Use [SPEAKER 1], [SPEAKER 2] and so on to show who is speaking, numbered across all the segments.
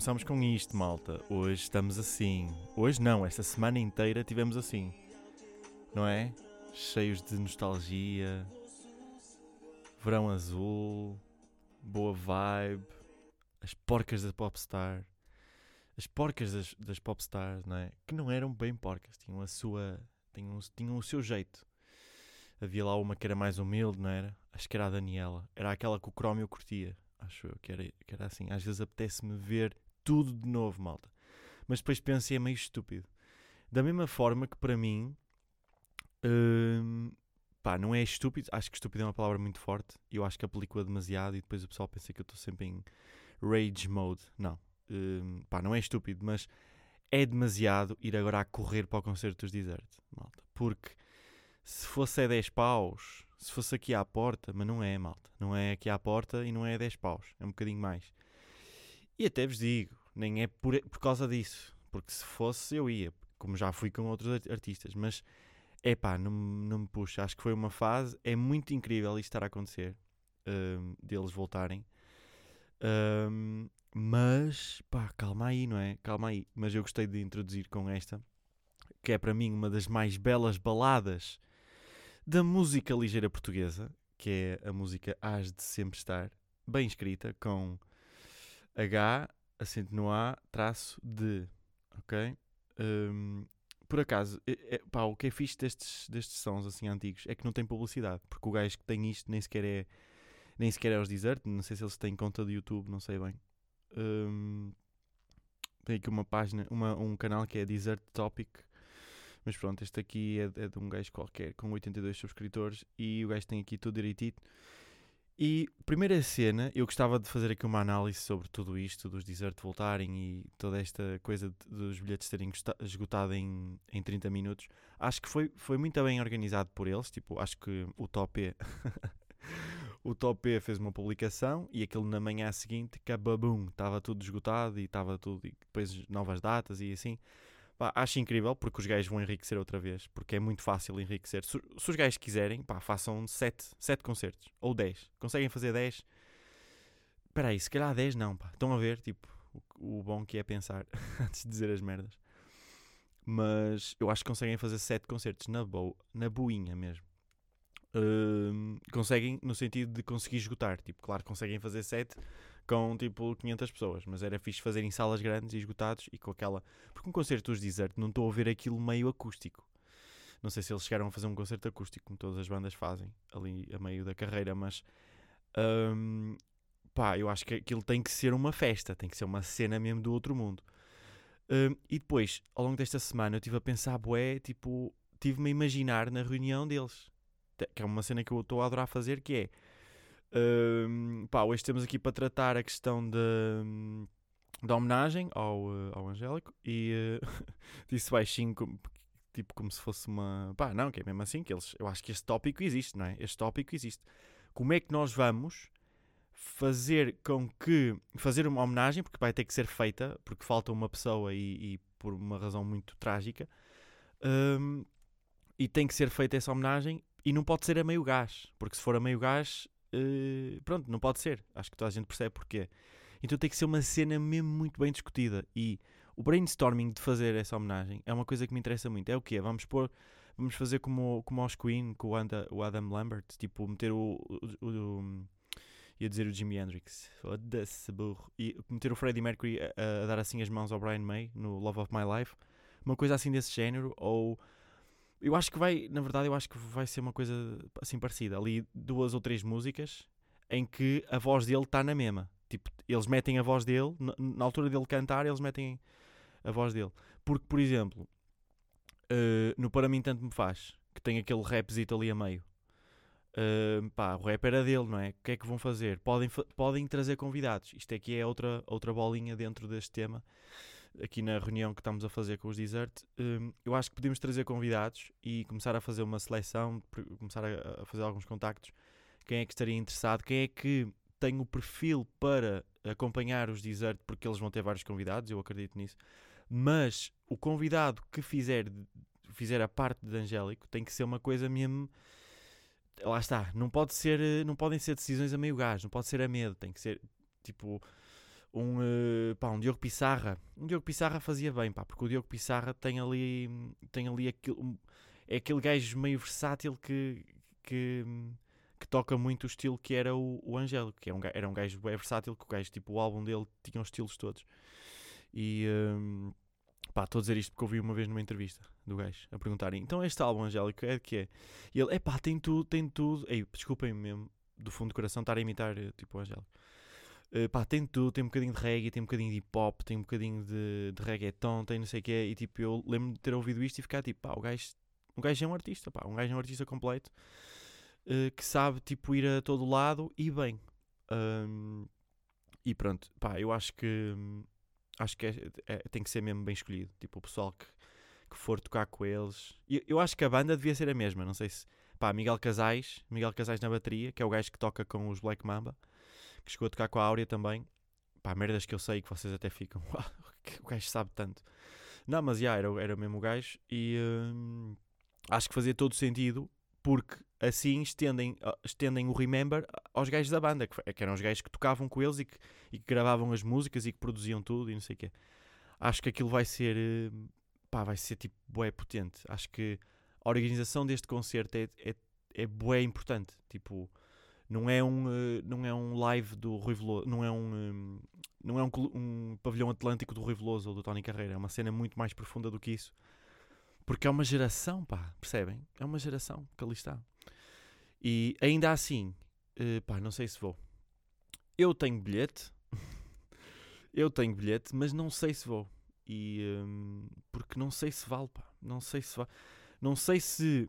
[SPEAKER 1] começamos com isto, malta. Hoje estamos assim. Hoje não, esta semana inteira tivemos assim. Não é? Cheios de nostalgia, verão azul, boa vibe, as porcas da Popstar. As porcas das, das Popstars, não é? Que não eram bem porcas, tinham a sua. tinham, tinham o seu jeito. Havia lá uma que era mais humilde, não era? Acho que era a Daniela. Era aquela que o Chrome eu curtia. Acho eu que era, que era assim. Às vezes apetece-me ver tudo de novo, malta. Mas depois pensei, é meio estúpido. Da mesma forma que para mim. Hum, pá, não é estúpido. Acho que estúpido é uma palavra muito forte. Eu acho que aplico-a demasiado e depois o pessoal pensa que eu estou sempre em rage mode. Não. Hum, pá, não é estúpido, mas é demasiado ir agora a correr para o concerto dos Desert, malta. Porque se fosse a 10 paus, se fosse aqui à porta, mas não é, malta. Não é aqui à porta e não é a 10 paus. É um bocadinho mais. E até vos digo, nem é por, por causa disso. Porque se fosse, eu ia. Como já fui com outros artistas. Mas, é pá, não, não me puxa. Acho que foi uma fase. É muito incrível isto estar a acontecer. Um, deles voltarem. Um, mas, pá, calma aí, não é? Calma aí. Mas eu gostei de introduzir com esta, que é para mim uma das mais belas baladas da música ligeira portuguesa, que é a música Hás de Sempre Estar, bem escrita, com H, acento no A, traço de, ok? Um, por acaso, é, é, pá, o que é fixe destes, destes sons assim antigos é que não tem publicidade, porque o gajo que tem isto nem sequer é nem sequer é os Desert, não sei se eles têm conta de YouTube, não sei bem. Um, tem aqui uma página, uma, um canal que é Desert Topic, mas pronto, este aqui é, é, de um gajo qualquer com 82 subscritores e o gajo tem aqui tudo direitito. E primeira cena, eu gostava de fazer aqui uma análise sobre tudo isto, dos Desert voltarem e toda esta coisa de, dos bilhetes terem esgotado em, em 30 minutos. Acho que foi, foi muito bem organizado por eles, tipo, acho que o top é o Top P fez uma publicação e aquilo na manhã seguinte, cababum, estava tudo esgotado e estava tudo, e depois novas datas e assim. Pá, acho incrível porque os gajos vão enriquecer outra vez, porque é muito fácil enriquecer. Se, se os gajos quiserem, pá, façam 7, 7 concertos ou 10. Conseguem fazer 10? Espera aí, se calhar 10 não, pá. Estão a ver, tipo, o, o bom que é pensar antes de dizer as merdas. Mas eu acho que conseguem fazer 7 concertos na, boa, na boinha mesmo uh, conseguem no sentido de conseguir esgotar. Tipo, claro, conseguem fazer set com tipo 500 pessoas, mas era fixe fazer em salas grandes e esgotados e com aquela. Porque um concerto dos Desert não estou a ver aquilo meio acústico. Não sei se eles chegaram a fazer um concerto acústico, como todas as bandas fazem ali a meio da carreira, mas um, pá, eu acho que aquilo tem que ser uma festa, tem que ser uma cena mesmo do outro mundo. Um, e depois, ao longo desta semana, eu estive a pensar, bué, tipo, tive-me a imaginar na reunião deles que é uma cena que eu estou a adorar fazer, que é uh, pá, hoje temos aqui para tratar a questão de, da homenagem ao, uh, ao Angélico e uh, disse baixinho como, tipo como se fosse uma pá, não, que é mesmo assim que eles, eu acho que este tópico existe, não é? Este tópico existe. Como é que nós vamos fazer com que fazer uma homenagem, porque vai ter que ser feita, porque falta uma pessoa e, e por uma razão muito trágica, um, e tem que ser feita essa homenagem e não pode ser a meio gás, porque se for a meio gás, uh, pronto, não pode ser. Acho que toda a gente percebe porquê. Então tem que ser uma cena mesmo muito bem discutida. E o brainstorming de fazer essa homenagem é uma coisa que me interessa muito. É o quê? Vamos pôr, vamos fazer como, como aos Queen, com o Adam Lambert, tipo, meter o, o, o ia dizer o Jimi Hendrix, foda-se burro, e meter o Freddie Mercury a, a, dar assim as mãos ao Brian May no Love of My Life, uma coisa assim desse género, ou eu acho que vai, na verdade, eu acho que vai ser uma coisa assim parecida. Ali duas ou três músicas em que a voz dele está na mesma. Tipo, eles metem a voz dele, na, altura dele cantar, eles metem a voz dele. Porque, por exemplo, uh, no Para Mim Tanto Me Faz, que tem aquele rapzito ali a meio. Uh, pá, o rap era dele, não é? O que é que vão fazer? Podem, podem trazer convidados. Isto aqui é outra, outra bolinha dentro deste tema aqui na reunião que estamos a fazer com os Desert, um, eu acho que podemos trazer convidados e começar a fazer uma seleção, começar a, fazer alguns contactos. Quem é que estaria interessado? Quem é que tem o perfil para acompanhar os Desert? Porque eles vão ter vários convidados, eu acredito nisso. Mas o convidado que fizer, fizer a parte de Angélico tem que ser uma coisa mesmo lá está, não pode ser, não podem ser decisões a meio gás, não pode ser a medo, tem que ser Tipo, um, uh, pá, um Diogo Pissarra. Um Diogo Pissarra fazia bem, pá, porque o Diogo Pissarra tem ali, tem ali aquele, um, é aquele gajo meio versátil que, que, que toca muito o estilo que era o, o Angélico, que é um, era um gajo bem versátil, que o gajo, tipo, o álbum dele tinha os estilos todos. E um, pá, estou a dizer isto porque ouvi uma vez numa entrevista do gajo a perguntarem: então este álbum Angélico é de que é? E ele, é pá, tem tudo, tem tudo. Ei, desculpem mesmo, do fundo do coração, estar a imitar tipo o Angélico. Uh, pá, tem tudo, tem um bocadinho de reggae, tem um bocadinho de hip hop, tem um bocadinho de, de reggaeton, tem não sei o que E tipo, eu lembro de ter ouvido isto e ficar tipo, pá, o gajo, o gajo é um artista, pá, um gajo é um artista completo uh, que sabe tipo ir a todo lado e bem. Um, e pronto, pá, eu acho que acho que é, é, tem que ser mesmo bem escolhido. Tipo, o pessoal que, que for tocar com eles. Eu, eu acho que a banda devia ser a mesma, não sei se. Pá, Miguel Casais, Miguel Casais na bateria, que é o gajo que toca com os Black Mamba, que chegou a tocar com a Áurea também. Pá, merdas que eu sei que vocês até ficam. o gajo sabe tanto. Não, mas já, era, era mesmo o gajo. E hum, acho que fazia todo sentido porque assim estendem, estendem o Remember aos gajos da banda, que, que eram os gajos que tocavam com eles e que, e que, gravavam as músicas e que produziam tudo e não sei o quê. Acho que aquilo vai ser, eh, pá, vai ser tipo bué potente. Acho que a organização deste concerto é, é, é bué importante. Tipo, não é um, eh, não é um live do Rui Veloso, não é um, eh, não é um, um pavilhão atlântico do Rui Veloso ou do Tony Carreira, é uma cena muito mais profunda do que isso. Porque é uma geração, pá, percebem? É uma geração que ali está. E ainda assim, uh, pá, não sei se vou. Eu tenho bilhete, eu tenho bilhete, mas não sei se vou. E um, porque não sei se vale, pá, não sei se vale. Não sei se.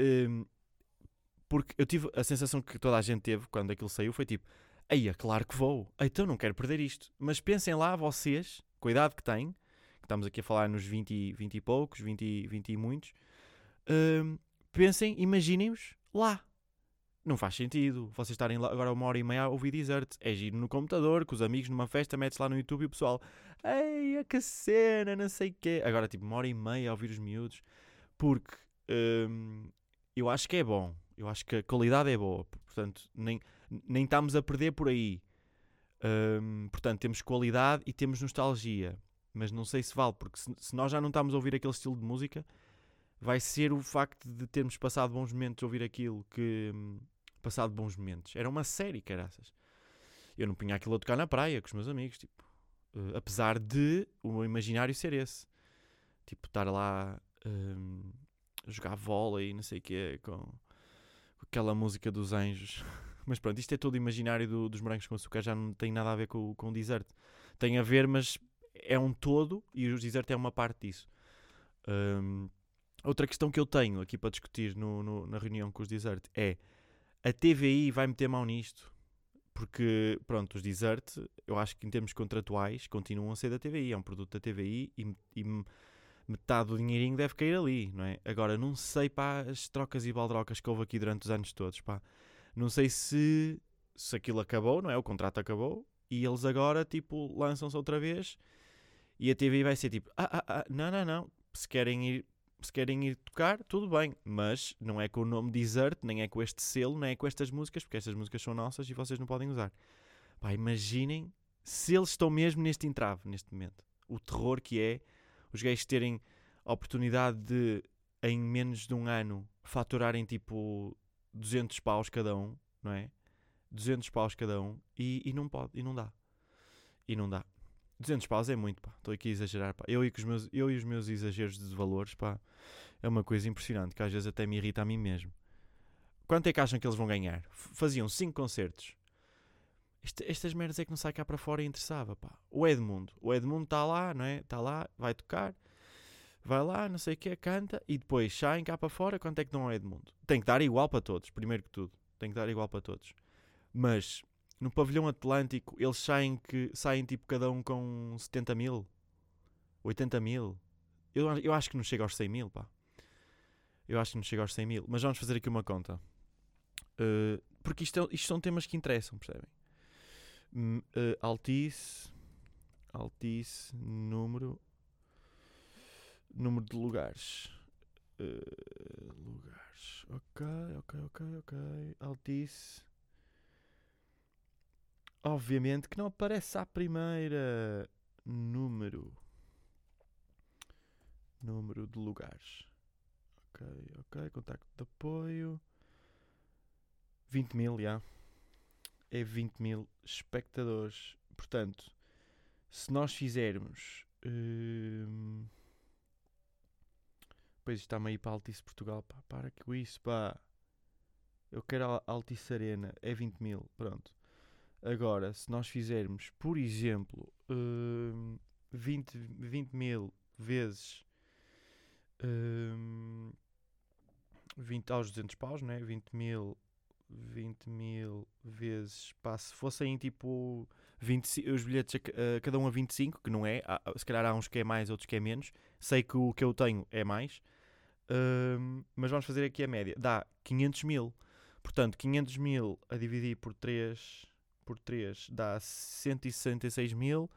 [SPEAKER 1] Um, porque eu tive a sensação que toda a gente teve quando aquilo saiu foi tipo, aí é claro que vou, então não quero perder isto. Mas pensem lá, vocês, cuidado que têm, estamos aqui a falar nos 20, 20 e poucos, 20, 20 e muitos, uh, pensem, imaginem-os lá. Não faz sentido vocês estarem lá agora uma hora e meia a ouvir desert. É giro no computador, com os amigos, numa festa, metes lá no YouTube e o pessoal, ei, que cena, não sei o quê. Agora, tipo, uma hora e meia a ouvir os miúdos, porque hum, eu acho que é bom. Eu acho que a qualidade é boa. Portanto, nem, nem estamos a perder por aí. Hum, portanto, temos qualidade e temos nostalgia mas não sei se vale, porque se, se, nós já não estamos a ouvir aquele estilo de música, vai ser o facto de termos passado bons momentos a ouvir aquilo que. Hum, passado bons momentos. Era uma série, caraças. Eu não punha aquilo a tocar na praia com os meus amigos, tipo. Uh, apesar de o meu imaginário ser esse. Tipo, estar lá um, a jogar vôlei e não sei o quê, com, aquela música dos anjos. mas pronto, isto é todo imaginário do, dos morangos com açúcar, já não tem nada a ver com, com o desert. Tem a ver, mas é um todo e o deserto é uma parte disso. Um, outra questão que eu tenho aqui para discutir no, no, na reunião com os Desert é a TVI vai meter mão nisto? Porque, pronto, os Desert, eu acho que em termos contratuais, continuam a ser da TVI, é um produto da TVI e, e metade do dinheirinho deve cair ali, não é? Agora, não sei, pá, as trocas e baldrocas que houve aqui durante os anos todos, pá. Não sei se, se aquilo acabou, não é? O contrato acabou e eles agora, tipo, lançam-se outra vez e a TV vai ser tipo, ah, ah, ah, não, não, não, se querem ir se querem ir tocar, tudo bem, mas não é com o nome Desert, nem é com este selo, nem é com estas músicas, porque estas músicas são nossas e vocês não podem usar. Pá, imaginem se eles estão mesmo neste entrave, neste momento. O terror que é os gays terem a oportunidade de, em menos de um ano, faturarem tipo 200 paus cada um, não é? 200 paus cada um e, e não pode, e não dá. E não dá. 200 paus é muito, pá. Estou aqui a exagerar, pá. Eu e, os meus, eu e os meus exageros de valores, pá. É uma coisa impressionante que às vezes até me irrita a mim mesmo. Quanto é que acham que eles vão ganhar? Faziam 5 concertos. Estas merdas é que não sai cá para fora e interessava, pá. O Edmundo. O Edmundo está lá, não é? Está lá, vai tocar. Vai lá, não sei o que, canta. E depois saem cá para fora. Quanto é que dão ao Edmundo? Tem que dar igual para todos, primeiro que tudo. Tem que dar igual para todos. Mas no pavilhão Atlântico eles saem, que, saem tipo cada um com 70 mil, 80 mil. Eu, eu acho que não chega aos 100 mil, pá. Eu acho que não chega aos 100 mil. Mas vamos fazer aqui uma conta. Uh, porque isto, é, isto são temas que interessam, percebem? Uh, Altice. Altice, número. Número de lugares. Uh, lugares. Ok, ok, ok, ok. Altice. obviamente que não aparece à primeira. Número. Número de lugares. Ok, ok. Contacto de apoio. 20 mil, já. É 20 mil espectadores. Portanto, se nós fizermos. Hum, Pois está meio para Altice Portugal. Pá, para com isso, pá. Eu quero Altice Arena. É 20 mil. Pronto. Agora, se nós fizermos, por exemplo, hum, 20, 20 mil vezes hum, 20 aos 200 paus, né? 20 mil, 20 mil vezes, pá, se fossem tipo 20, os bilhetes a, a cada um a 25, que não é, há, se calhar há uns que é mais, outros que é menos. Sei que o que eu tenho é mais, hum, mas vamos fazer aqui a média. Dá 500 mil, portanto, 500 mil a dividir por 3, por 3 dá 166 mil.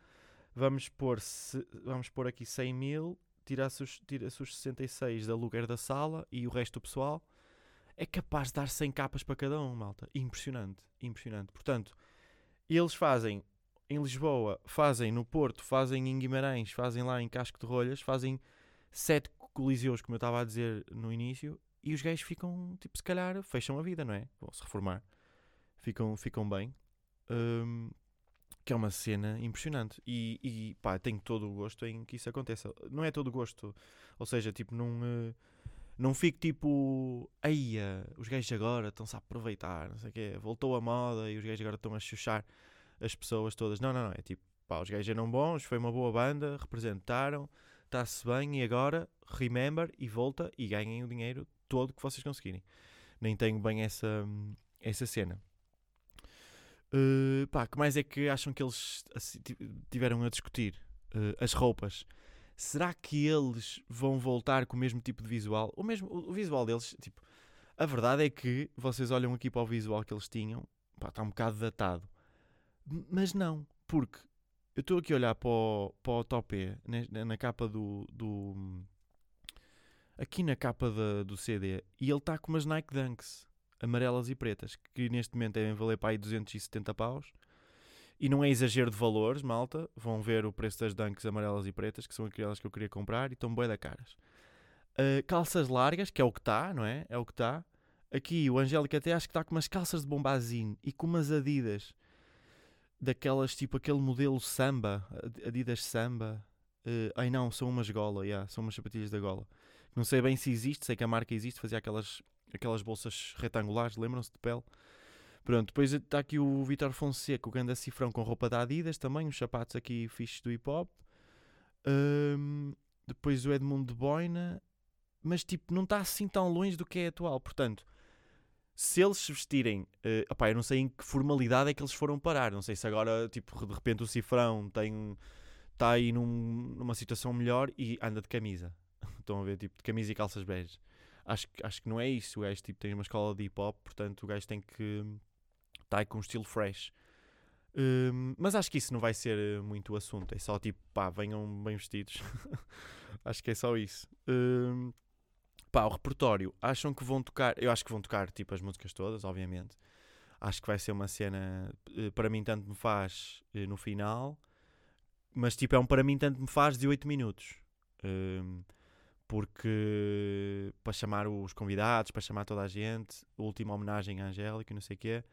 [SPEAKER 1] Vamos pôr, vamos pôr aqui 100 mil, tira-se os, tira os 66 da aluguer da sala e o resto do pessoal. É capaz de dar 100 capas para cada um, malta. Impressionante, impressionante. Portanto, eles fazem em Lisboa, fazem no Porto, fazem em Guimarães, fazem lá em Casco de Rolhas, fazem sete coliseus, como eu estava a dizer no início, e os gajos ficam, tipo, se calhar, fecham a vida, não é? Vão se reformar. Ficam, ficam bem. Hum, que é uma cena impressionante. E, e pá, tenho todo o gosto em que isso aconteça. Não é todo o gosto, ou seja, tipo, não, não fico tipo, eia, os gajos agora estão-se a aproveitar, não sei o quê, voltou a moda e os gajos agora estão a chuchar as pessoas todas. Não, não, não, é tipo, pá, os gajos eram bons, foi uma boa banda, representaram, está-se bem e agora remember e volta e ganhem o dinheiro todo que vocês conseguirem. Nem tenho bem essa, essa cena. Uh, pá, que mais é que acham que eles assim, tiveram a discutir? Uh, as roupas. Será que eles vão voltar com o mesmo tipo de visual? O mesmo o visual deles, tipo, a verdade é que vocês olham aqui para o visual que eles tinham, pá, está um bocado datado. Mas não, porque eu estou aqui a olhar para o, para o Topé, na, capa do, do. Aqui na capa da, do CD, e ele está com umas Nike Dunks amarelas e pretas, que neste momento devem valer para aí 270 paus. E não é exagero de valores, malta. Vão ver o preço das Dunks amarelas e pretas, que são aquelas que eu queria comprar, e estão bem da caras. Uh, calças largas, que é o que está, não é? É o que está. Aqui o Angélica até acho que está com umas calças de bombazine e com umas Adidas daquelas tipo aquele modelo samba, Adidas samba. Uh, ai não, são umas gola, yeah, são umas sapatilhas da gola. Não sei bem se existe, sei que a marca existe, fazia aquelas, aquelas bolsas retangulares, lembram-se de pele? Pronto, depois está aqui o Vitor Fonseca, o grande cifrão com roupa da Adidas também, os sapatos aqui fixos do hip hop. Um, depois o Edmundo de Boina, mas tipo, não está assim tão longe do que é atual. Portanto, se eles se vestirem, uh, opá, eu não sei em que formalidade é que eles foram parar. Não sei se agora, tipo, de repente o cifrão tem está aí num, numa situação melhor e anda de camisa. Estão a ver, tipo, de camisa e calças bege. Acho, acho que não é isso. O gajo tipo, tem uma escola de hip hop, portanto o gajo tem que estar tá aí com um estilo fresh. Um, mas acho que isso não vai ser eh, muito o assunto. É só tipo, pá, venham bem vestidos. acho que é só isso. Um, pá, o repertório. Acham que vão tocar. Eu acho que vão tocar tipo as músicas todas, obviamente. Acho que vai ser uma cena. Eh, para mim, tanto me faz eh, no final. Mas tipo, é um para mim, tanto me faz de 8 minutos. Um, porque para chamar os convidados, para chamar toda a gente, última homenagem à Angélica, não sei o quê.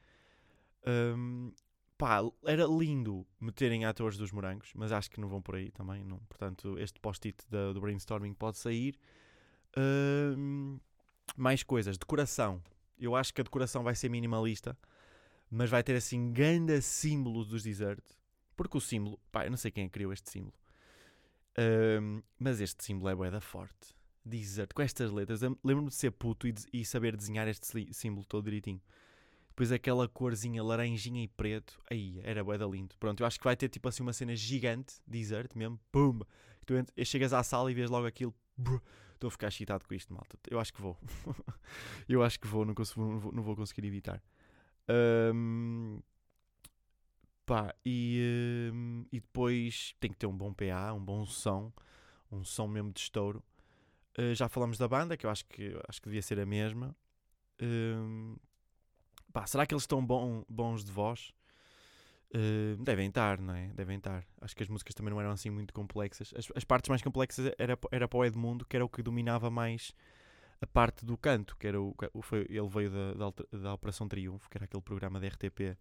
[SPEAKER 1] Um, pá, era lindo meterem atores dos morangos, mas acho que não vão por aí também. Não. Portanto, este post-it do brainstorming pode sair. Um, mais coisas, decoração. Eu acho que a decoração vai ser minimalista, mas vai ter assim ganda símbolo dos desert. Porque o símbolo, pá, eu não sei quem é criou este símbolo. Um, mas este símbolo é boeda forte. Desert, com estas letras. Lembro-me de ser puto e, de, e, saber desenhar este símbolo todo direitinho. Depois aquela corzinha laranjinha e preto. Aí, era boeda lindo. Pronto, eu acho que vai ter tipo assim uma cena gigante, desert mesmo. Pum! Tu chegas à sala e vês logo aquilo. Estou a ficar excitado com isto, malta. Eu acho que vou. eu acho que vou, não, consigo, não, vou, não vou conseguir evitar. Um, Pá, e, uh, e depois tem que ter um bom PA, um bom som, um som mesmo de estouro. Uh, já falamos da banda, que eu acho que, acho que devia ser a mesma. Uh, pá, será que eles estão bom, bons de voz? Uh, devem estar, não é? Devem estar. Acho que as músicas também não eram assim muito complexas. As, as partes mais complexas era, era para o Edmundo, que era o que dominava mais a parte do canto, que era o, foi, ele veio da, da, da, Operação Triunfo, que era aquele programa da RTP.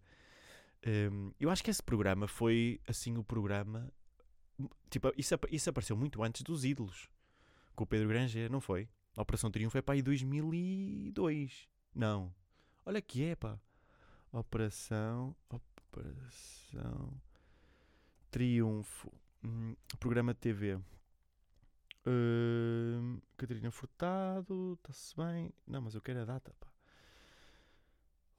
[SPEAKER 1] Um, eu acho que esse programa foi assim o programa. Tipo, isso, isso apareceu muito antes dos ídolos. Com o Pedro Granger, não foi? A Operação Triunfo é para aí 2002. Não. Olha que é, pá. Operação. Operação Triunfo. Hum, programa de TV. Uh, Catarina Furtado, está-se bem. Não, mas eu quero a data, pá.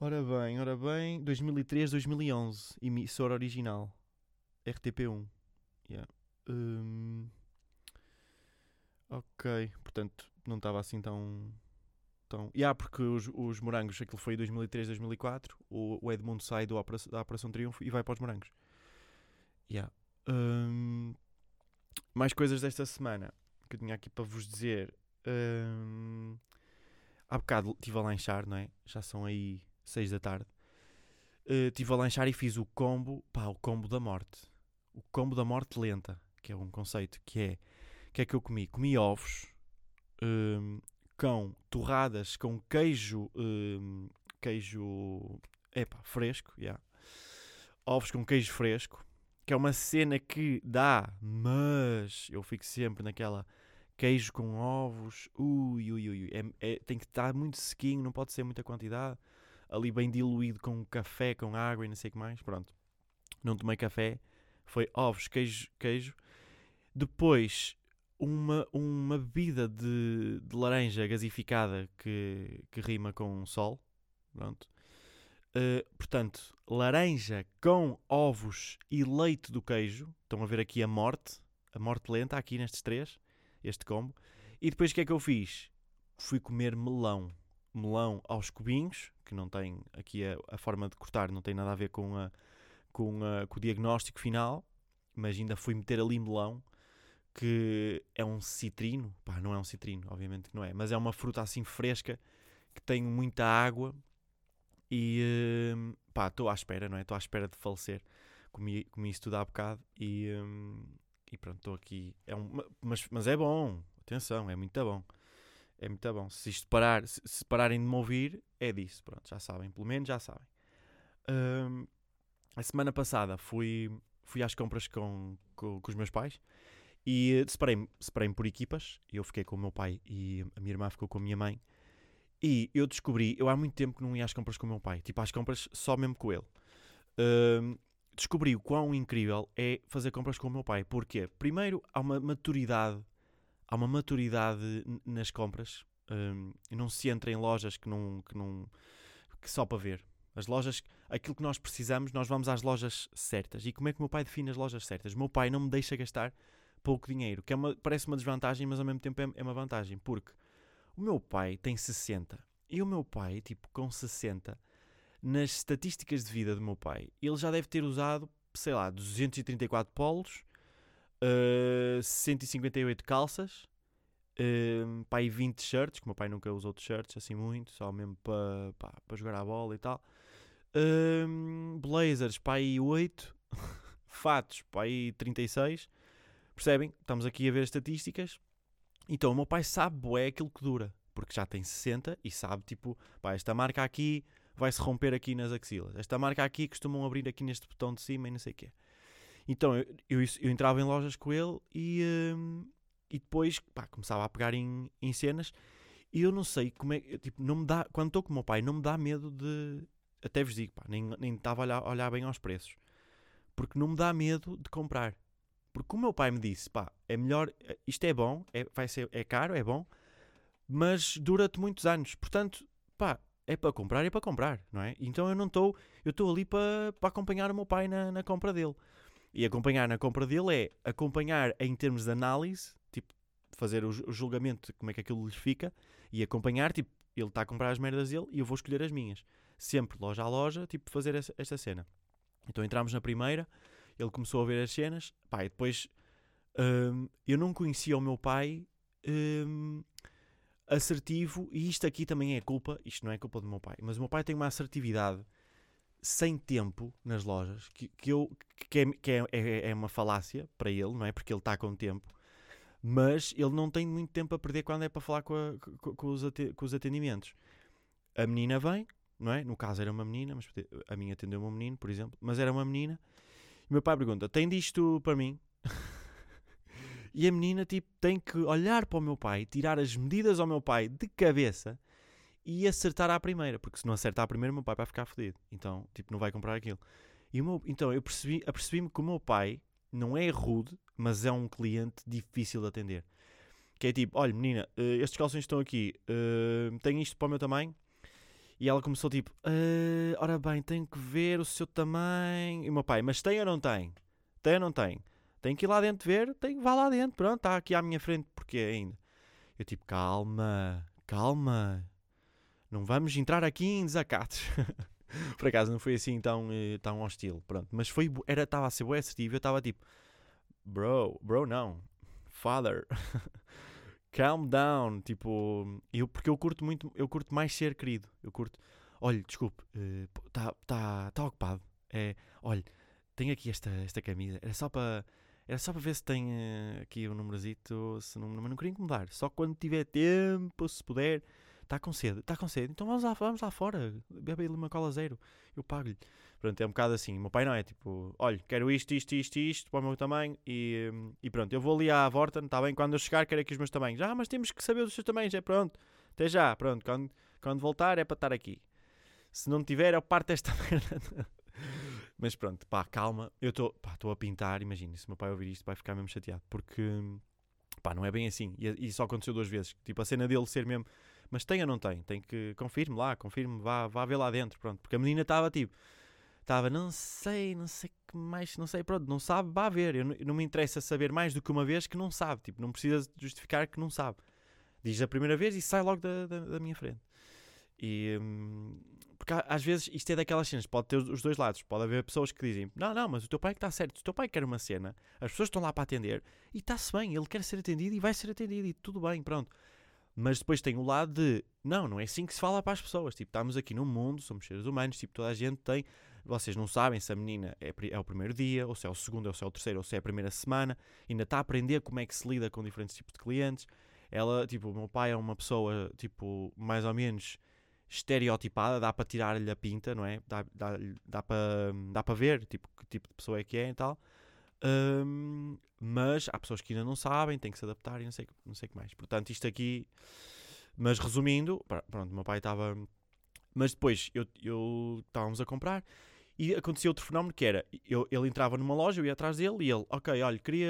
[SPEAKER 1] Ora bem, ora bem. 2003, 2011. Emissora original. RTP1. Yeah. Um, ok, portanto, não estava assim tão. Tão... Yeah, porque os, os morangos, aquilo foi em 2003, 2004. O, o Edmundo sai do da Operação Triunfo e vai para os morangos. Yeah. Um, mais coisas desta semana que eu tinha aqui para vos dizer. Um, há bocado estive a lanchar, não é? Já são aí 6 da tarde. Uh, estive a lanchar e fiz o combo, pá, o combo da morte. O combo da morte lenta, que é um conceito que é. que é que eu comi? Comi ovos um, com torradas com queijo. Um, queijo. Epá, fresco, yeah. Ovos com queijo fresco que é uma cena que dá, mas eu fico sempre naquela queijo com ovos, ui, ui, ui, é, é, tem que estar muito sequinho, não pode ser muita quantidade, ali bem diluído com café, com água e não sei o que mais, pronto. Não tomei café, foi ovos, queijo, queijo. Depois, uma, uma bebida de, de laranja gasificada que, que rima com sol, pronto. Uh, portanto, laranja com ovos e leite do queijo. Estão a ver aqui a morte, a morte lenta, aqui nestes três, este combo. E depois o que é que eu fiz? Fui comer melão. Melão aos cubinhos, que não tem aqui a, a forma de cortar, não tem nada a ver com, a, com, a, com o diagnóstico final, mas ainda fui meter ali melão, que é um citrino. Pá, não é um citrino, obviamente que não é, mas é uma fruta assim fresca que tem muita água e hum, pá, estou à espera, não é? Estou à espera de falecer. Comi, comi isso tudo há bocado e, hum, e pronto, estou aqui. É um, mas, mas é bom, atenção, é muito bom. É muito bom. Se isto parar, se, se pararem de me ouvir, é disso. Pronto, já sabem, pelo menos já sabem. Um, a semana passada fui, fui às compras com, com, com os meus pais e separei-me separei por equipas. Eu fiquei com o meu pai e a minha irmã ficou com a minha mãe. E eu descobri, eu há muito tempo que não ia às compras com o meu pai, tipo às compras só mesmo com ele. Uh, descobri o quão incrível é fazer compras com o meu pai. Porquê? Primeiro, há uma maturidade, há uma maturidade nas compras. Um, não se entra em lojas que não, que não que só para ver. As lojas, aquilo que nós precisamos, nós vamos às lojas certas. E como é que o meu pai define as lojas certas? O meu pai não me deixa gastar pouco dinheiro, que é uma, parece uma desvantagem, mas ao mesmo tempo é, é uma vantagem, porque o meu pai tem 60. E o meu pai, tipo, com 60, nas estatísticas de vida do meu pai, ele já deve ter usado, sei lá, 234 polos, uh, 158 calças, uh, pai 20 shirts, que o meu pai nunca usou t-shirts assim muito, só mesmo para pa, jogar a bola e tal. Uh, blazers, pai 8, fatos, pai 36. Percebem? Estamos aqui a ver as estatísticas. Então o meu pai sabe bué aquilo que dura, porque já tem 60 e sabe, tipo, pá, esta marca aqui vai-se romper aqui nas axilas, esta marca aqui costumam abrir aqui neste botão de cima e não sei o quê. Então eu, eu, eu, entrava em lojas com ele e, um, e depois pá, começava a pegar em, em cenas e eu não sei como é tipo, não me dá, quando estou com o meu pai, não me dá medo de. Até vos digo, pá, nem, nem estava a olhar, olhar bem aos preços, porque não me dá medo de comprar. Porque o meu pai me disse, pá, é melhor, isto é bom, é, vai ser, é caro, é bom, mas dura-te muitos anos. Portanto, pá, é para comprar, é para comprar, não é? Então eu não estou, eu estou ali para, para acompanhar o meu pai na, na compra dele. E acompanhar na compra dele é acompanhar em termos de análise, tipo, fazer o, o julgamento de como é que aquilo lhe fica, e acompanhar, tipo, ele está a comprar as merdas dele e eu vou escolher as minhas. Sempre loja a loja, tipo, fazer essa, esta cena. Então entramos na primeira, ele começou a ver as cenas, pá, e depois um, eu não conhecia o meu pai um, assertivo, e isto aqui também é culpa, isto não é culpa do meu pai, mas o meu pai tem uma assertividade sem tempo nas lojas, que, que, eu, que, é, que é, é, é uma falácia para ele, não é? Porque ele está com tempo, mas ele não tem muito tempo a perder quando é para falar com, a, com, os, com os atendimentos. A menina vem, não é? No caso era uma menina, mas a minha atendeu um menino, por exemplo, mas era uma menina. E meu pai pergunta: tem disto para mim? e a menina tipo, tem que olhar para o meu pai, tirar as medidas ao meu pai de cabeça e acertar à primeira, porque se não acertar à primeira, o meu pai vai ficar fodido. Então, tipo, não vai comprar aquilo. E meu, então, eu percebi, apercebi-me que o meu pai não é rude, mas é um cliente difícil de atender. Que é tipo, olha menina, uh, estes calções estão aqui, uh, tem isto para o meu tamanho? E ela começou tipo, uh, ora bem, tenho que ver o seu tamanho. E o meu pai, mas tem ou não tem? Tem ou não tem? Tem que ir lá dentro ver, tem, vá lá dentro, pronto, está aqui à minha frente, porque ainda? Eu tipo, calma, calma, não vamos entrar aqui em desacatos. Por acaso não foi assim tão, eh, tão hostil, pronto. Mas foi, era, estava a ser bem assertivo, eu estava tipo, bro, bro não, father, calm down, tipo, eu, porque eu curto muito, eu curto mais ser querido, eu curto, olha, desculpe, está uh, tá, tá ocupado, é, olha, tenho aqui esta, esta camisa, era só para... Era só para ver se tem uh, aqui o um numerozito, se não, mas não queria incomodar. Só quando tiver tempo, se puder, Está com sede, está com sede, então vamos lá, vamos lá fora, bebe ali uma cola zero, eu pago-lhe. Pronto, é um bocado assim. O meu pai não é tipo, olha, quero isto, isto, isto, isto, para o meu tamanho e, e pronto, eu vou ali à Vorten, está bem? Quando eu chegar, quero aqui os meus tamanhos. Ah, mas temos que saber os seus tamanhos, é pronto, até já, pronto, quando, quando voltar é para estar aqui. Se não tiver, eu parto esta merda. mas pronto, pá, calma, eu estou a pintar, imagina, se o meu pai ouvir isto vai ficar mesmo chateado, porque pá, não é bem assim. E, e só aconteceu duas vezes. Tipo, a cena dele ser mesmo mas tem ou não tem? Tem que. Confirme lá, confirme, vá, vá ver lá dentro. Pronto. Porque a menina estava tipo. Estava, não sei, não sei que mais, não sei, pronto, não sabe, vá ver. Eu não, não, me interessa saber mais do que uma vez que não sabe. Tipo, não precisa justificar que não sabe. Diz a primeira vez e sai logo da, da, da minha frente. E. Hum, porque às vezes isto é daquelas cenas, pode ter os dois lados. Pode haver pessoas que dizem: Não, não, mas o teu pai é que está certo. O teu pai quer uma cena, as pessoas estão lá para atender e está-se bem, ele quer ser atendido e vai ser atendido e tudo bem, pronto. Mas depois tem o lado de, não, não é assim que se fala para as pessoas. Tipo, estamos aqui num mundo, somos seres humanos, tipo, toda a gente tem. Vocês não sabem se a menina é, é o primeiro dia, ou se é o segundo, ou se é o terceiro, ou se é a primeira semana. Ainda está a aprender como é que se lida com diferentes tipos de clientes. Ela, tipo, o meu pai é uma pessoa, tipo, mais ou menos estereotipada, dá para tirar-lhe a pinta, não é? Dá, dá, dá para dá para ver, tipo, que tipo de pessoa é que é e tal. Um, mas há pessoas que ainda não sabem, têm que se adaptar e não sei, não sei o que mais. Portanto, isto aqui. Mas resumindo, pronto, meu pai estava. Mas depois eu estávamos a comprar e acontecia outro fenómeno que era: eu, ele entrava numa loja, eu ia atrás dele e ele, ok, olha, queria,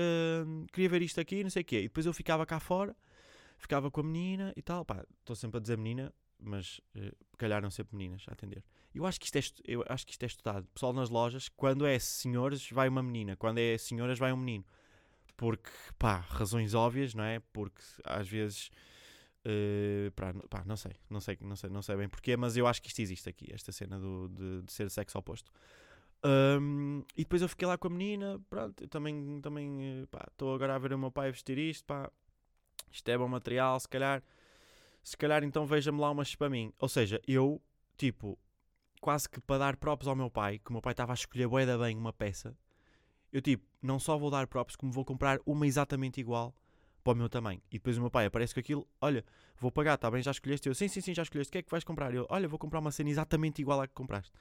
[SPEAKER 1] queria ver isto aqui, não sei o quê. E depois eu ficava cá fora, ficava com a menina e tal. Estou sempre a dizer menina, mas uh, calharam sempre meninas a atender. Eu acho que isto é, eu acho que isto é estudado. Pessoal nas lojas, quando é senhores, vai uma menina. Quando é senhoras, vai um menino. Porque, pá, razões óbvias, não é? Porque às vezes. Uh, pá, pá, não sei, não sei, não sei, não sei bem porquê, mas eu acho que isto existe aqui, esta cena do, de, de ser sexo oposto. Um, e depois eu fiquei lá com a menina, pronto, eu também, também, estou agora a ver o meu pai vestir isto, pá, isto é bom material, se calhar, se calhar então veja-me lá umas para mim. Ou seja, eu, tipo, quase que para dar props ao meu pai, que o meu pai estava a escolher bué bem uma peça, eu tipo, não só vou dar props, como vou comprar uma exatamente igual para o meu tamanho. E depois o meu pai aparece com aquilo, olha, vou pagar, está bem, já escolheste? Eu, sim, sim, sim, já escolheste, o que é que vais comprar? Eu, olha, vou comprar uma cena exatamente igual à que compraste.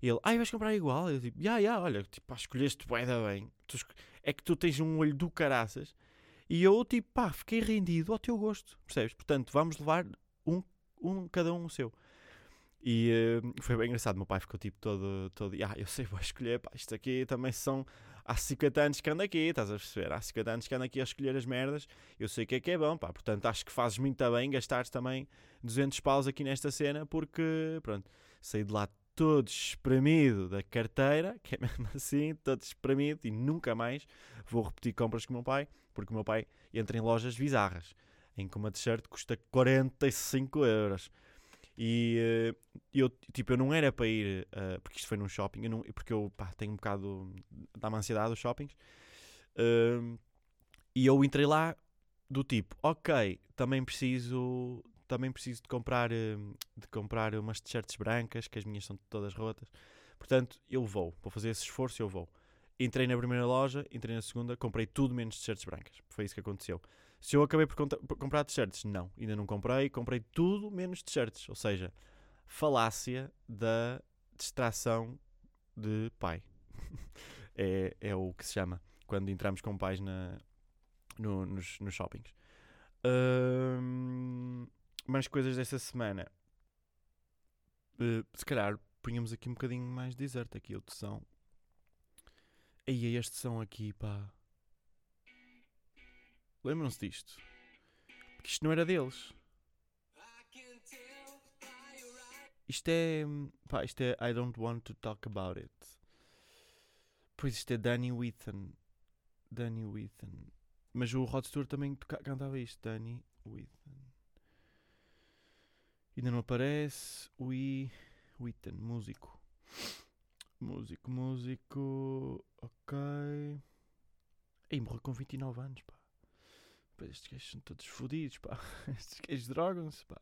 [SPEAKER 1] Ele, ai, vais comprar igual? Eu tipo, já, já, olha, tipo, escolheste bué bem. Tu, é que tu tens um olho do caraças. E eu, tipo, pá, fiquei rendido ao teu gosto, percebes? Portanto, vamos levar um, um cada um o seu. E uh, foi bem engraçado. Meu pai ficou tipo todo. todo ah, eu sei, vou escolher. Pá, isto aqui também são. Há 50 anos que ando aqui, estás a perceber? Há 50 anos que ando aqui a escolher as merdas. Eu sei que é que é bom, pá. Portanto, acho que fazes muito bem gastares também 200 paus aqui nesta cena, porque, pronto, saí de lá todo espremido da carteira, que é mesmo assim, todo espremido, e nunca mais vou repetir compras com o meu pai, porque o meu pai entra em lojas bizarras, em que uma t-shirt custa 45 euros. E uh, eu, tipo, eu não era para ir, uh, porque isto foi num shopping, eu não, porque eu pá, tenho um bocado, dá-me ansiedade os shoppings. Uh, e eu entrei lá do tipo, ok, também preciso, também preciso de comprar, de comprar umas t-shirts brancas, que as minhas são todas rotas. Portanto, eu vou. Vou fazer esse esforço eu vou. Entrei na primeira loja, entrei na segunda, comprei tudo menos t-shirts brancas. Foi isso que aconteceu. Se eu acabei por, por comprar t-shirts, não. Ainda não comprei. Comprei tudo menos t-shirts. Ou seja, falácia da distração de pai. é, é o que se chama quando entramos com pais na, no, nos, nos shoppings. Um, mais coisas dessa semana. Uh, se calhar punhamos aqui um bocadinho mais de deserto. Aqui o tesão. Aí este som aqui, pá. Lembram-se disto? Porque isto não era deles. Isto é. Pá, isto é I don't want to talk about it. Pois isto é Danny Whitten. Danny Whitten. Mas o Rod Stewart também cantava isto. Danny Whitten. Ainda não aparece. We. Whitten, músico. Músico, músico. Ok. Aí morreu com 29 anos, pá. Estes gajos são todos fodidos, pá. Estes gajos drogam-se, pá.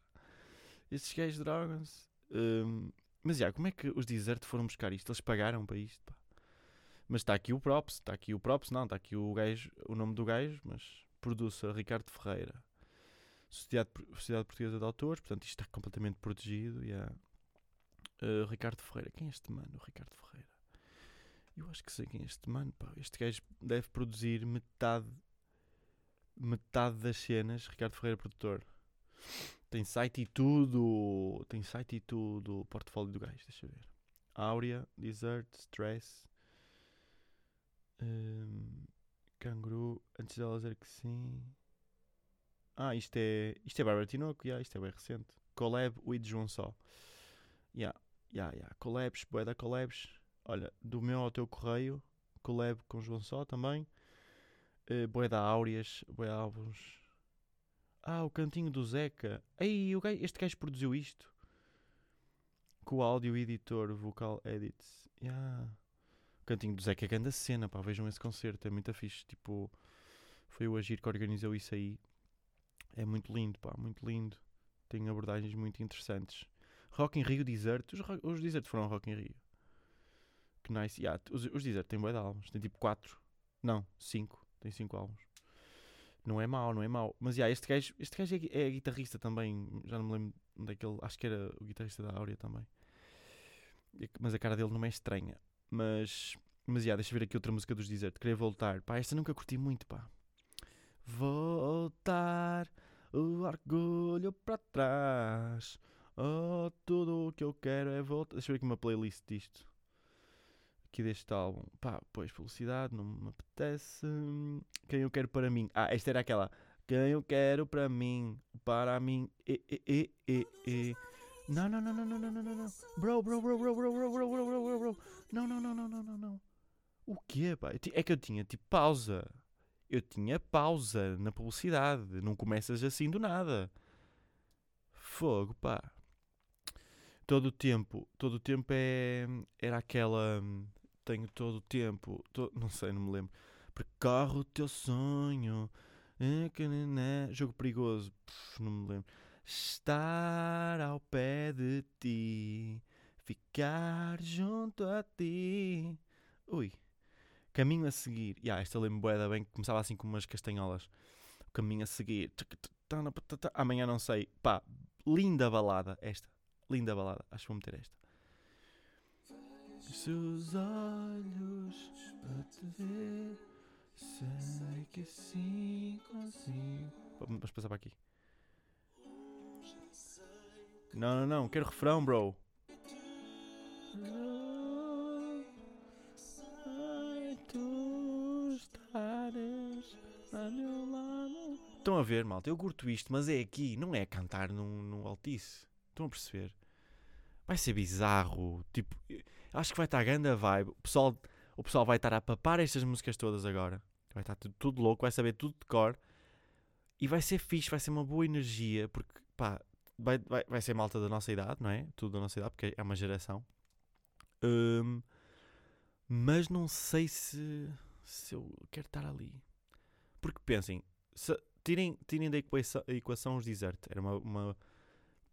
[SPEAKER 1] Estes gajos drogam-se. Um, mas já, como é que os Desert foram buscar isto? Eles pagaram para isto, pá. Mas está aqui o props, está aqui o props, não, está aqui o gajo, o nome do gajo, mas producer Ricardo Ferreira. Sociedade, Sociedade Portuguesa de Autores, portanto isto está completamente protegido. Yeah. Uh, Ricardo Ferreira, quem é este mano? Ricardo Ferreira. Eu acho que sei quem é este mano, pá. Este gajo deve produzir metade metade das cenas. Ricardo Ferreira, produtor. Tem site e tudo. Tem site e tudo. Portfólio do gajo, deixa eu ver. Áurea, Desert, Stress. Um, canguru, antes dela dizer que sim. Ah, isto é. Isto é Bárbara Tinoco, yeah, isto é bem recente. Collab with João Só. Yeah, yeah, yeah. Collabs, boé da collabs. Olha, do meu ao teu correio, collab com João Só também. Uh, da Áureas, boé álbuns. Ah, o cantinho do Zeca. Ei, o gajo, este gajo produziu isto. Com o áudio editor, vocal edits. Yeah. Cantinho do que é grande cena, pá, vejam esse concerto, é muito fixe. Tipo, foi o Agir que organizou isso aí. É muito lindo, pá, muito lindo. Tem abordagens muito interessantes. Rock in Rio Desert, os, os Desert foram Rock in Rio. Que nice. Yeah, os, os Desert têm bué de álbuns, tem tipo 4, não, 5, tem 5 álbuns. Não é mau, não é mau. Mas yeah, este gajo, este gajo é, é guitarrista também, já não me lembro daquele, acho que era o guitarrista da Áurea também. Mas a cara dele não é estranha. Mas, mas já, deixa eu ver aqui outra música dos Desert. Queria voltar. Pá, esta nunca curti muito, pá. Voltar o orgulho para trás. Oh, tudo o que eu quero é voltar. Deixa eu ver aqui uma playlist disto. Aqui deste álbum. Pá, pois, publicidade, não me apetece. Quem eu quero para mim. Ah, esta era aquela. Quem eu quero para mim. Para mim. E, e, e, e. Não, não, não, não, não, não, não, não. Bro, bro, bro, bro, bro, bro, bro, bro, bro, bro. Não, não, não, não, não, não, não. O quê, pá? É que eu tinha tipo pausa. Eu tinha pausa na publicidade. Não começas assim do nada. Fogo, pá. Todo o tempo, todo o tempo é. Era aquela. Tenho todo o tempo. To, não sei, não me lembro. Percorre o teu sonho. Jogo perigoso. Não me lembro estar ao pé de ti, ficar junto a ti. Ui, caminho a seguir. Yeah, esta lembro bem que começava assim com umas castanholas. Caminho a seguir. Amanhã não sei. Pá, linda balada esta. Linda balada. Acho que vou meter esta. Seus olhos para te ver, sei que assim consigo. Vamos passar para aqui. Não, não, não. Quero refrão, bro. Estão a ver, malta? Eu curto isto, mas é aqui, não é cantar num, num altice. Estão a perceber? Vai ser bizarro. Tipo, acho que vai estar a grande vibe. O pessoal, o pessoal vai estar a papar estas músicas todas agora. Vai estar tudo, tudo louco, vai saber tudo de cor. E vai ser fixe, vai ser uma boa energia, porque pá, vai, vai, vai ser malta da nossa idade, não é? Tudo da nossa idade, porque é uma geração. Um, mas não sei se, se eu quero estar ali. Porque pensem, se, tirem, tirem da equação, a equação os desert. Era uma, uma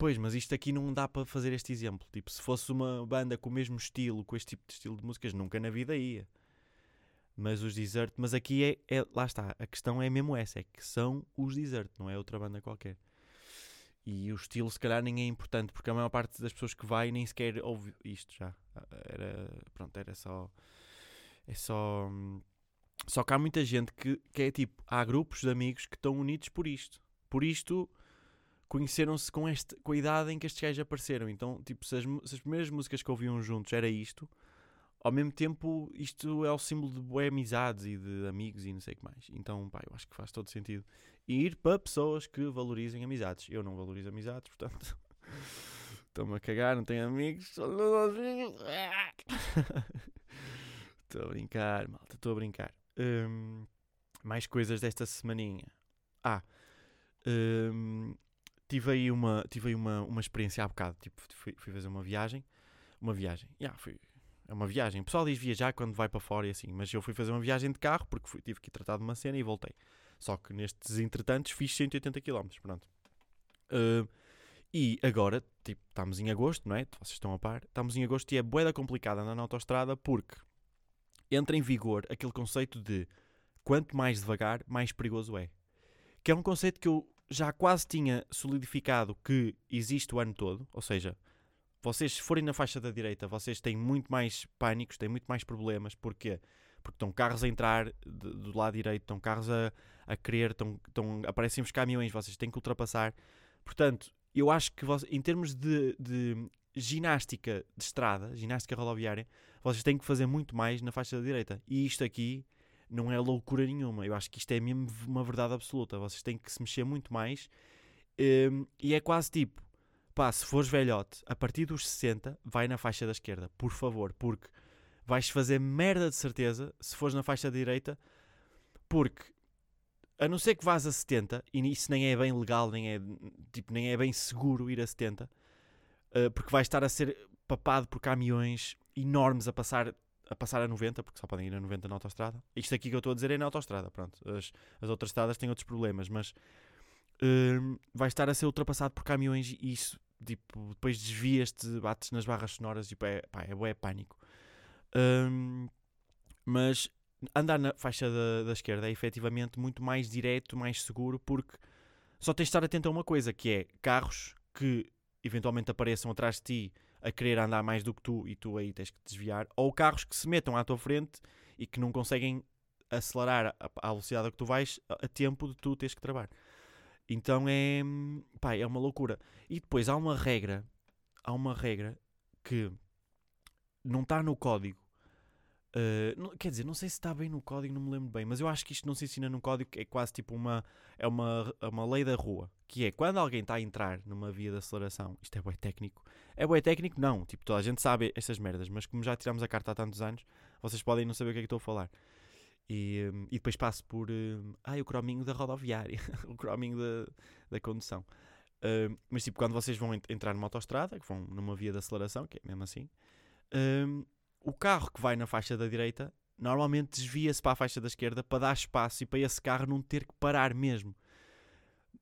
[SPEAKER 1] Pois, mas isto aqui não dá para fazer este exemplo. Tipo, se fosse uma banda com o mesmo estilo, com este tipo de estilo de músicas, nunca na vida ia. Mas os Desert, mas aqui é, é lá está, a questão é mesmo essa, é que são os Desert, não é outra banda qualquer. E o estilo se calhar nem é importante, porque a maior parte das pessoas que vai nem sequer ouve isto já. Era, pronto, era só é só só que há muita gente que, que é tipo, há grupos de amigos que estão unidos por isto. Por isto conheceram-se com, com a idade em que estes gajos apareceram. Então, tipo, se as, se as primeiras músicas que ouviam juntos era isto, ao mesmo tempo isto é o símbolo de boas amizades e de amigos e não sei o que mais. Então, pá, eu acho que faz todo sentido. Ir para pessoas que valorizem amizades. Eu não valorizo amizades, portanto... Estou-me a cagar, não tenho amigos. Estou a brincar, malta, estou a brincar. Um, mais coisas desta semaninha. Ah, um, tive aí uma, tive aí uma, uma experiência há bocado. Tipo, fui, fui fazer uma viagem. Uma viagem, yeah, fui, é uma viagem. O pessoal diz viajar quando vai para fora e assim, mas eu fui fazer uma viagem de carro porque fui, tive que tratar de uma cena e voltei. Só que nestes entretantos fiz 180 km, pronto. Uh, e agora, tipo, estamos em agosto, não é? Vocês estão a par. Estamos em agosto e é boeda complicada andar na autostrada porque entra em vigor aquele conceito de quanto mais devagar, mais perigoso é. Que é um conceito que eu já quase tinha solidificado que existe o ano todo, ou seja, vocês se forem na faixa da direita, vocês têm muito mais pânicos, têm muito mais problemas, porquê? Porque estão carros a entrar do lado direito, estão carros a, a querer, estão, estão, aparecem os caminhões, vocês têm que ultrapassar. Portanto, eu acho que em termos de, de ginástica de estrada, ginástica rodoviária, vocês têm que fazer muito mais na faixa da direita. E isto aqui não é loucura nenhuma. Eu acho que isto é mesmo uma verdade absoluta. Vocês têm que se mexer muito mais. Um, e é quase tipo, pá, se fores velhote, a partir dos 60, vai na faixa da esquerda, por favor, porque vais fazer merda de certeza se fores na faixa da direita, porque a não ser que vás a 70, e isso nem é bem legal, nem é, tipo, nem é bem seguro ir a 70, uh, porque vais estar a ser papado por caminhões enormes a passar a passar a 90, porque só podem ir a 90 na autostrada. Isto aqui que eu estou a dizer é na autostrada, pronto. As, as outras estradas têm outros problemas, mas uh, vai estar a ser ultrapassado por caminhões e isso, tipo, depois desvias-te, bates nas barras sonoras, tipo, é, é, é pânico. Um, mas andar na faixa da, da esquerda é efetivamente muito mais direto, mais seguro, porque só tens de estar atento a uma coisa, que é carros que eventualmente apareçam atrás de ti a querer andar mais do que tu e tu aí tens que desviar, ou carros que se metam à tua frente e que não conseguem acelerar a, velocidade a que tu vais a, tempo de tu teres que travar. Então é, pá, é uma loucura. E depois há uma regra, há uma regra que não está no código, Uh, quer dizer, não sei se está bem no código, não me lembro bem, mas eu acho que isto não se ensina no código, é quase tipo uma, é uma, é uma lei da rua, que é quando alguém está a entrar numa via de aceleração, isto é bem técnico, é bem técnico? Não, tipo, toda a gente sabe estas merdas, mas como já tiramos a carta há tantos anos, vocês podem não saber o que é que estou a falar. E, um, e depois passo por, um, ai, o crominho da rodoviária, o crominho da, da condução. Uh, mas tipo, quando vocês vão entrar numa autostrada, que vão numa via de aceleração, que é mesmo assim, o carro que vai na faixa da direita normalmente desvia-se para a faixa da esquerda para dar espaço e para esse carro não ter que parar mesmo.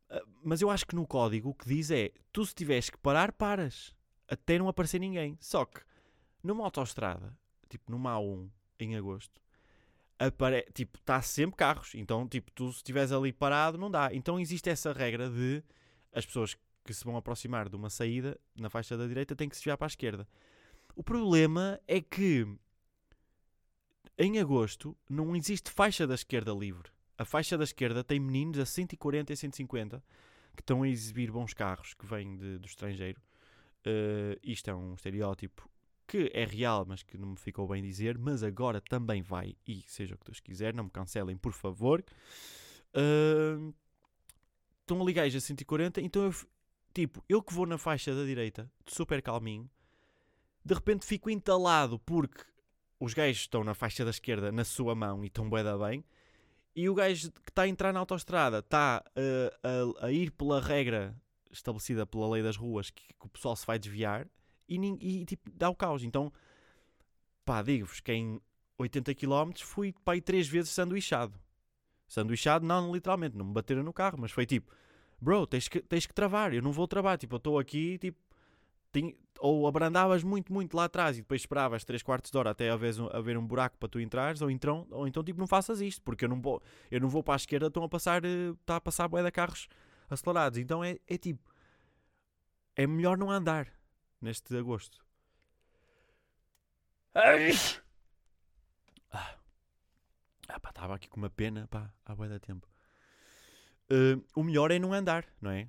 [SPEAKER 1] Ah, mas eu acho que no código o que diz é: tu se tiveres que parar, paras. Até não aparecer ninguém. Só que numa autoestrada, tipo numa A1 em agosto, apare... tipo, está sempre carros. Então, tipo, tu se estiveres ali parado, não dá. Então existe essa regra de as pessoas que se vão aproximar de uma saída na faixa da direita têm que se desviar para a esquerda. O problema é que em agosto não existe faixa da esquerda livre. A faixa da esquerda tem meninos a 140 e 150 que estão a exibir bons carros que vêm de, do estrangeiro. Uh, isto é um estereótipo que é real, mas que não me ficou bem dizer. Mas agora também vai, e seja o que Deus quiser, não me cancelem, por favor. Uh, estão gajos a 140, então eu, tipo, eu que vou na faixa da direita, super calminho, de repente fico entalado porque os gajos estão na faixa da esquerda na sua mão e estão bué da bem, e o gajo que está a entrar na autostrada está uh, a, a, ir pela regra estabelecida pela lei das ruas que, que o pessoal se vai desviar e, e, tipo, dá o caos. Então, pá, digo-vos que em 80 km fui para aí três vezes sanduichado. Sanduichado, não literalmente, não me bateram no carro, mas foi tipo, bro, tens que, tens que travar, eu não vou travar, tipo, eu estou aqui, tipo, tinha- ou abrandavas muito, muito lá atrás e depois esperavas 3 quartos de hora até haver um, haver um buraco para tu entrares, ou então, ou então tipo, não faças isto, porque eu não vou, eu não vou para a esquerda, estão a passar, está a passar bué de carros acelerados, então é, é tipo, é melhor não andar neste agosto. Ah, ah pá, estava aqui com uma pena, pá, há bué de tempo. Eh, o melhor é não andar, não é?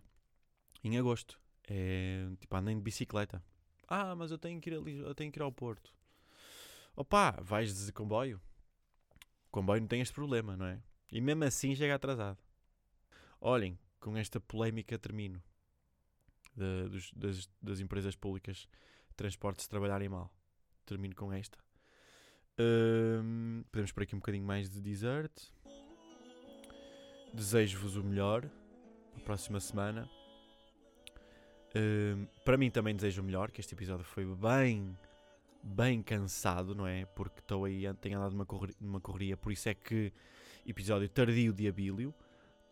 [SPEAKER 1] Em agosto. É tipo, andem de bicicleta. Ah, mas eu tenho que ir, eu tenho que ir ao Porto. Opa, vais de comboio. O comboio não tem este problema, não é? E mesmo assim chega atrasado. Olhem, com esta polémica termino. De- dos- das, das empresas públicas de transportes trabalharem mal. Termino com esta. Hum, podemos por aqui um bocadinho mais de dessert. Desejo-vos o melhor na próxima semana. Hum, para mim também desejo o melhor, que este episódio foi bem, bem cansado, não é? Porque estou aí, tenho andado numa correria, numa correria, por isso é que episódio tardio de Abílio.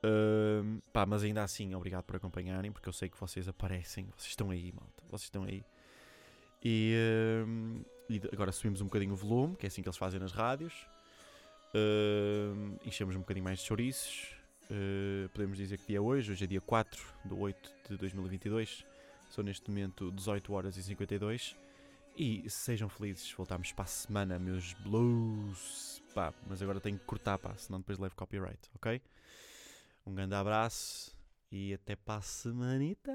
[SPEAKER 1] Hum, pá, mas ainda assim, obrigado por acompanharem, porque eu sei que vocês aparecem, vocês estão aí, malta, vocês estão aí. E, hum, e agora subimos um bocadinho o volume, que é assim que eles fazem nas rádios. Hum, enchemos um bocadinho mais de chouriços. Uh, podemos dizer que dia é hoje, hoje é dia 4 de 8 de 2022. São neste momento 18 horas e 52. E sejam felizes, voltamos para a semana, meus blues. Pá, mas agora tenho que cortar, pá, senão depois levo copyright, ok? Um grande abraço e até para a semanita.